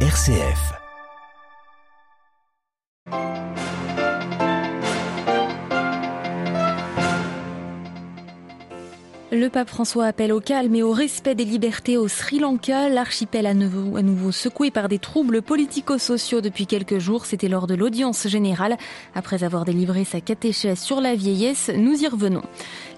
RCF. Le pape François appelle au calme et au respect des libertés au Sri Lanka. L'archipel à nouveau, secoué par des troubles politico-sociaux depuis quelques jours. C'était lors de l'audience générale. Après avoir délivré sa catéchèse sur la vieillesse, nous y revenons.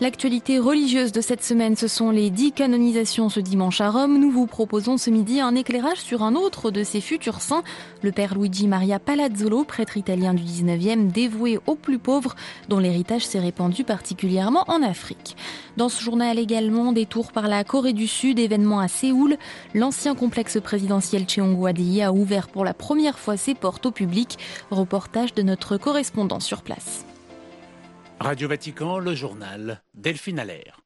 L'actualité religieuse de cette semaine, ce sont les dix canonisations ce dimanche à Rome. Nous vous proposons ce midi un éclairage sur un autre de ses futurs saints, le père Luigi Maria Palazzolo, prêtre italien du 19e, dévoué aux plus pauvres, dont l'héritage s'est répandu particulièrement en Afrique. Dans ce journal également, des tours par la Corée du Sud, événement à Séoul. L'ancien complexe présidentiel Cheongwadi a ouvert pour la première fois ses portes au public. Reportage de notre correspondant sur place. Radio Vatican, le journal Delphine Allaire.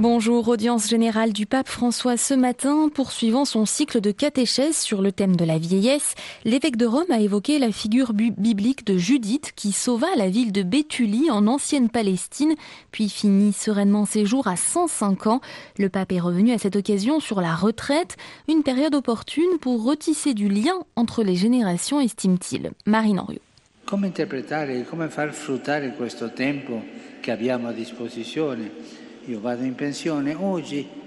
Bonjour, audience générale du pape François ce matin. Poursuivant son cycle de catéchèse sur le thème de la vieillesse, l'évêque de Rome a évoqué la figure biblique de Judith qui sauva la ville de Béthulie en ancienne Palestine, puis finit sereinement ses jours à 105 ans. Le pape est revenu à cette occasion sur la retraite, une période opportune pour retisser du lien entre les générations, estime-t-il. Marine Henriot. Come interpretare, come far fruttare questo tempo che abbiamo a disposizione? Io vado in pensione oggi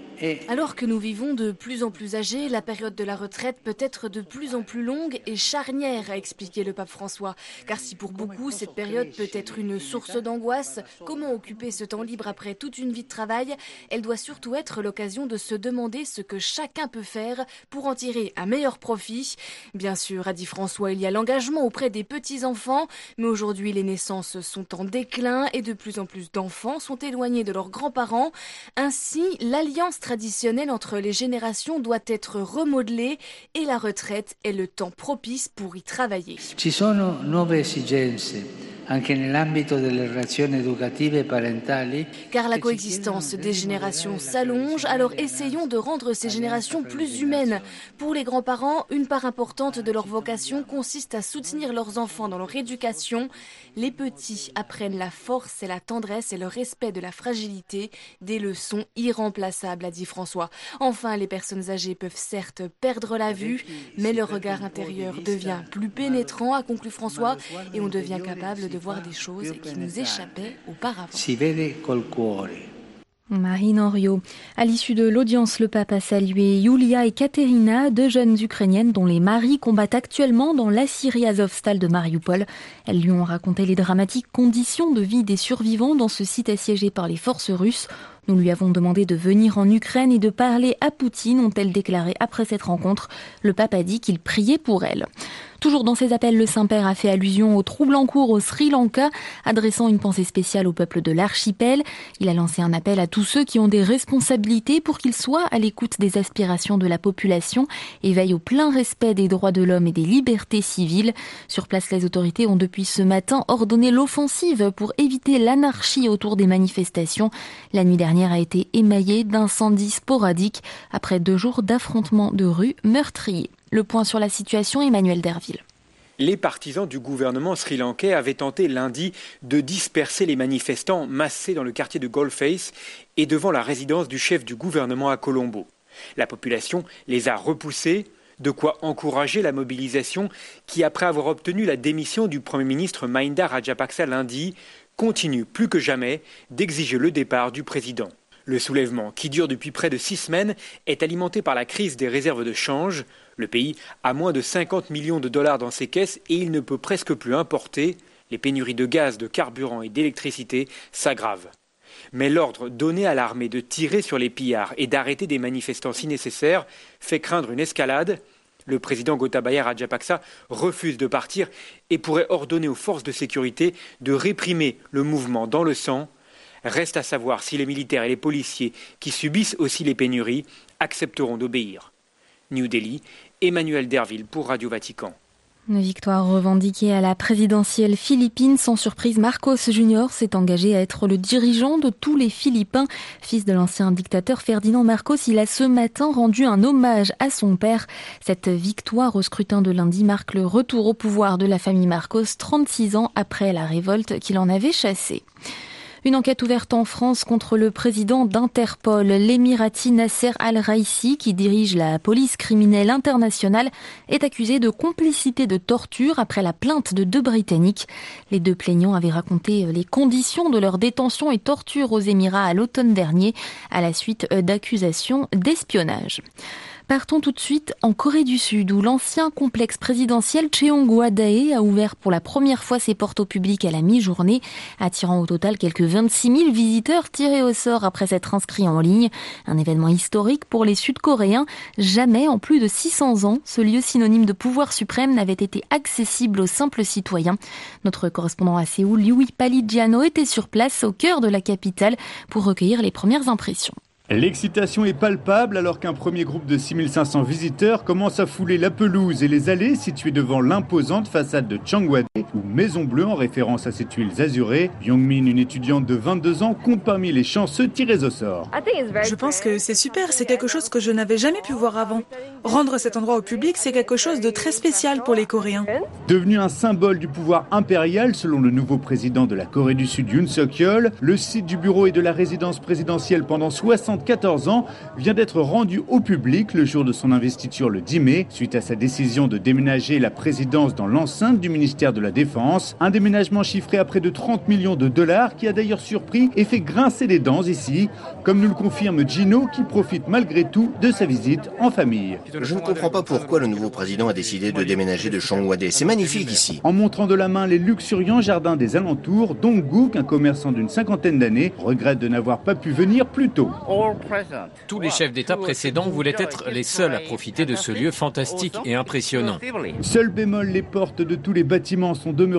Alors que nous vivons de plus en plus âgés, la période de la retraite peut être de plus en plus longue et charnière, a expliqué le pape François. Car si pour beaucoup cette période peut être une source d'angoisse, comment occuper ce temps libre après toute une vie de travail? Elle doit surtout être l'occasion de se demander ce que chacun peut faire pour en tirer un meilleur profit. Bien sûr, a dit François, il y a l'engagement auprès des petits-enfants, mais aujourd'hui les naissances sont en déclin et de plus en plus d'enfants sont éloignés de leurs grands-parents. Ainsi, l'alliance traditionnelle entre les générations doit être remodelée et la retraite est le temps propice pour y travailler. Car la coexistence des générations s'allonge, alors essayons de rendre ces générations plus humaines. Pour les grands-parents, une part importante de leur vocation consiste à soutenir leurs enfants dans leur éducation. Les petits apprennent la force et la tendresse et le respect de la fragilité, des leçons irremplaçables, a dit François. Enfin, les personnes âgées peuvent certes perdre la vue, mais leur regard intérieur devient plus pénétrant, a conclu François, et on devient capable de voir des choses qui nous échappaient auparavant. Si vede col cuore. Marine Henriot. À l'issue de l'audience, le pape a salué Yulia et Katerina, deux jeunes ukrainiennes dont les maris combattent actuellement dans la Syrie Azovstal de Mariupol. Elles lui ont raconté les dramatiques conditions de vie des survivants dans ce site assiégé par les forces russes. Nous lui avons demandé de venir en Ukraine et de parler à Poutine, ont-elles déclaré après cette rencontre. Le pape a dit qu'il priait pour elles. Toujours dans ses appels, le Saint-Père a fait allusion aux troubles en cours au Sri Lanka, adressant une pensée spéciale au peuple de l'archipel. Il a lancé un appel à tous ceux qui ont des responsabilités pour qu'ils soient à l'écoute des aspirations de la population et veillent au plein respect des droits de l'homme et des libertés civiles. Sur place, les autorités ont depuis ce matin ordonné l'offensive pour éviter l'anarchie autour des manifestations. La nuit dernière a été émaillée d'incendies sporadiques après deux jours d'affrontements de rue meurtriers. Le point sur la situation, Emmanuel Derville. Les partisans du gouvernement sri-lankais avaient tenté lundi de disperser les manifestants massés dans le quartier de Goldface et devant la résidence du chef du gouvernement à Colombo. La population les a repoussés, de quoi encourager la mobilisation qui, après avoir obtenu la démission du Premier ministre Mahinda Rajapaksa lundi, continue plus que jamais d'exiger le départ du président. Le soulèvement, qui dure depuis près de six semaines, est alimenté par la crise des réserves de change. Le pays a moins de 50 millions de dollars dans ses caisses et il ne peut presque plus importer. Les pénuries de gaz, de carburant et d'électricité s'aggravent. Mais l'ordre donné à l'armée de tirer sur les pillards et d'arrêter des manifestants si nécessaire fait craindre une escalade. Le président Gotabaya Rajapaksa refuse de partir et pourrait ordonner aux forces de sécurité de réprimer le mouvement dans le sang. Reste à savoir si les militaires et les policiers, qui subissent aussi les pénuries, accepteront d'obéir. New Delhi, Emmanuel Derville pour Radio Vatican. Une victoire revendiquée à la présidentielle philippine. Sans surprise, Marcos Junior s'est engagé à être le dirigeant de tous les Philippins. Fils de l'ancien dictateur Ferdinand Marcos, il a ce matin rendu un hommage à son père. Cette victoire au scrutin de lundi marque le retour au pouvoir de la famille Marcos 36 ans après la révolte qu'il en avait chassée. Une enquête ouverte en France contre le président d'Interpol, l'émirati Nasser Al-Raisi, qui dirige la police criminelle internationale, est accusé de complicité de torture après la plainte de deux Britanniques. Les deux plaignants avaient raconté les conditions de leur détention et torture aux Émirats à l'automne dernier, à la suite d'accusations d'espionnage. Partons tout de suite en Corée du Sud où l'ancien complexe présidentiel Cheongwa-dae a ouvert pour la première fois ses portes au public à la mi-journée, attirant au total quelques 26 000 visiteurs tirés au sort après s'être inscrits en ligne. Un événement historique pour les Sud-Coréens. Jamais en plus de 600 ans, ce lieu synonyme de pouvoir suprême n'avait été accessible aux simples citoyens. Notre correspondant à Séoul, Louis Paligiano, était sur place au cœur de la capitale pour recueillir les premières impressions. L'excitation est palpable alors qu'un premier groupe de 6500 visiteurs commence à fouler la pelouse et les allées situées devant l'imposante façade de Changwade Maison Bleue en référence à ces tuiles azurées. Youngmin, une étudiante de 22 ans, compte parmi les chanceux tirés au sort. Je pense que c'est super, c'est quelque chose que je n'avais jamais pu voir avant. Rendre cet endroit au public, c'est quelque chose de très spécial pour les Coréens. Devenu un symbole du pouvoir impérial selon le nouveau président de la Corée du Sud, Yoon Suk-yeol, le site du bureau et de la résidence présidentielle pendant 60 14 ans, vient d'être rendu au public le jour de son investiture le 10 mai, suite à sa décision de déménager la présidence dans l'enceinte du ministère de la Défense. Un déménagement chiffré à près de 30 millions de dollars qui a d'ailleurs surpris et fait grincer les dents ici, comme nous le confirme Gino qui profite malgré tout de sa visite en famille. Je ne comprends pas pourquoi le nouveau président a décidé de déménager de Chongwade. C'est magnifique ici. En montrant de la main les luxuriants jardins des alentours, Donggook, un commerçant d'une cinquantaine d'années, regrette de n'avoir pas pu venir plus tôt. Tous les chefs d'État précédents voulaient être les seuls à profiter de ce lieu fantastique et impressionnant. Seul bémol, les portes de tous les bâtiments sont demeurées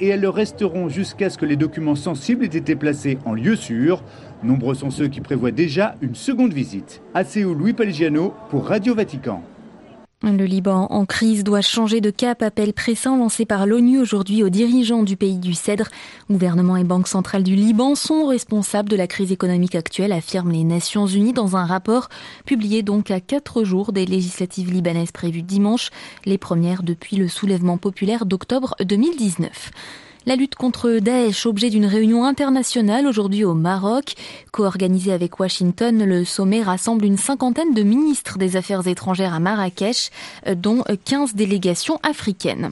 et elles le resteront jusqu'à ce que les documents sensibles aient été placés en lieu sûr. Nombreux sont ceux qui prévoient déjà une seconde visite. À Séoul, Louis Paligiano pour Radio Vatican. Le Liban en crise doit changer de cap, appel pressant lancé par l'ONU aujourd'hui aux dirigeants du pays du Cèdre. Gouvernement et Banque centrale du Liban sont responsables de la crise économique actuelle, affirment les Nations Unies dans un rapport publié donc à quatre jours des législatives libanaises prévues dimanche, les premières depuis le soulèvement populaire d'octobre 2019. La lutte contre Daesh, objet d'une réunion internationale aujourd'hui au Maroc. Co-organisée avec Washington, le sommet rassemble une cinquantaine de ministres des Affaires étrangères à Marrakech, dont 15 délégations africaines.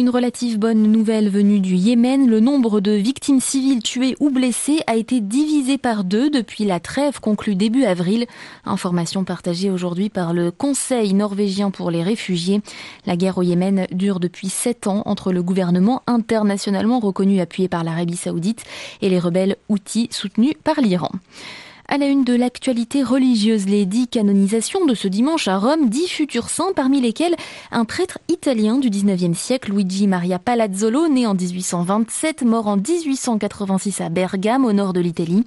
Une relative bonne nouvelle venue du Yémen, le nombre de victimes civiles tuées ou blessées a été divisé par deux depuis la trêve conclue début avril. Information partagée aujourd'hui par le Conseil norvégien pour les réfugiés. La guerre au Yémen dure depuis sept ans entre le gouvernement internationalement reconnu appuyé par l'Arabie saoudite et les rebelles houthis soutenus par l'Iran. À la une de l'actualité religieuse, les dix canonisations de ce dimanche à Rome, dix futurs saints, parmi lesquels un prêtre italien du 19e siècle, Luigi Maria Palazzolo, né en 1827, mort en 1886 à Bergame, au nord de l'Italie.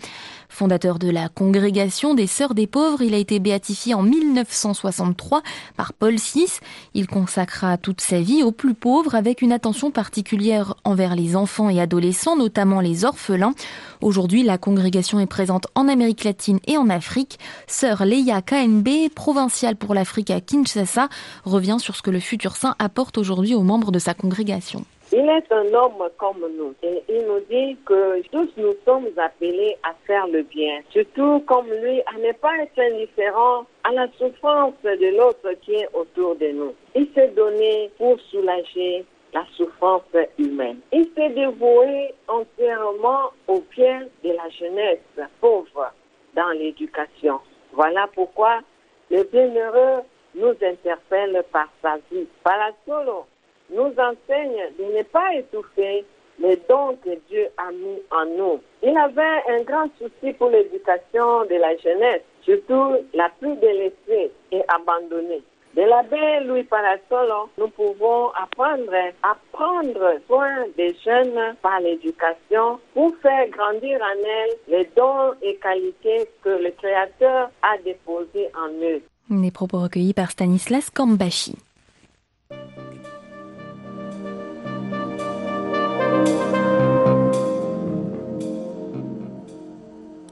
Fondateur de la congrégation des Sœurs des Pauvres, il a été béatifié en 1963 par Paul VI. Il consacra toute sa vie aux plus pauvres avec une attention particulière envers les enfants et adolescents, notamment les orphelins. Aujourd'hui, la congrégation est présente en Amérique latine et en Afrique. Sœur Leia KNB, provinciale pour l'Afrique à Kinshasa, revient sur ce que le futur saint apporte aujourd'hui aux membres de sa congrégation. Il est un homme comme nous et il nous dit que tous nous sommes appelés à faire le bien, surtout comme lui, à ne pas être indifférent à la souffrance de l'autre qui est autour de nous. Il s'est donné pour soulager la souffrance humaine. Il s'est dévoué entièrement au bien de la jeunesse pauvre dans l'éducation. Voilà pourquoi le bienheureux nous interpelle par sa vie. Par la solo, nous enseigne de ne pas étouffer les dons que Dieu a mis en nous. Il avait un grand souci pour l'éducation de la jeunesse, surtout la plus délaissée et abandonnée. De l'abbé Louis Parasolo, nous pouvons apprendre à prendre soin des jeunes par l'éducation pour faire grandir en elles les dons et qualités que le Créateur a déposés en eux. Des propos recueillis par Stanislas Kambashi.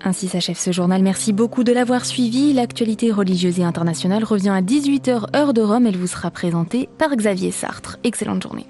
Ainsi s'achève ce journal. Merci beaucoup de l'avoir suivi. L'actualité religieuse et internationale revient à 18h heure de Rome. Elle vous sera présentée par Xavier Sartre. Excellente journée.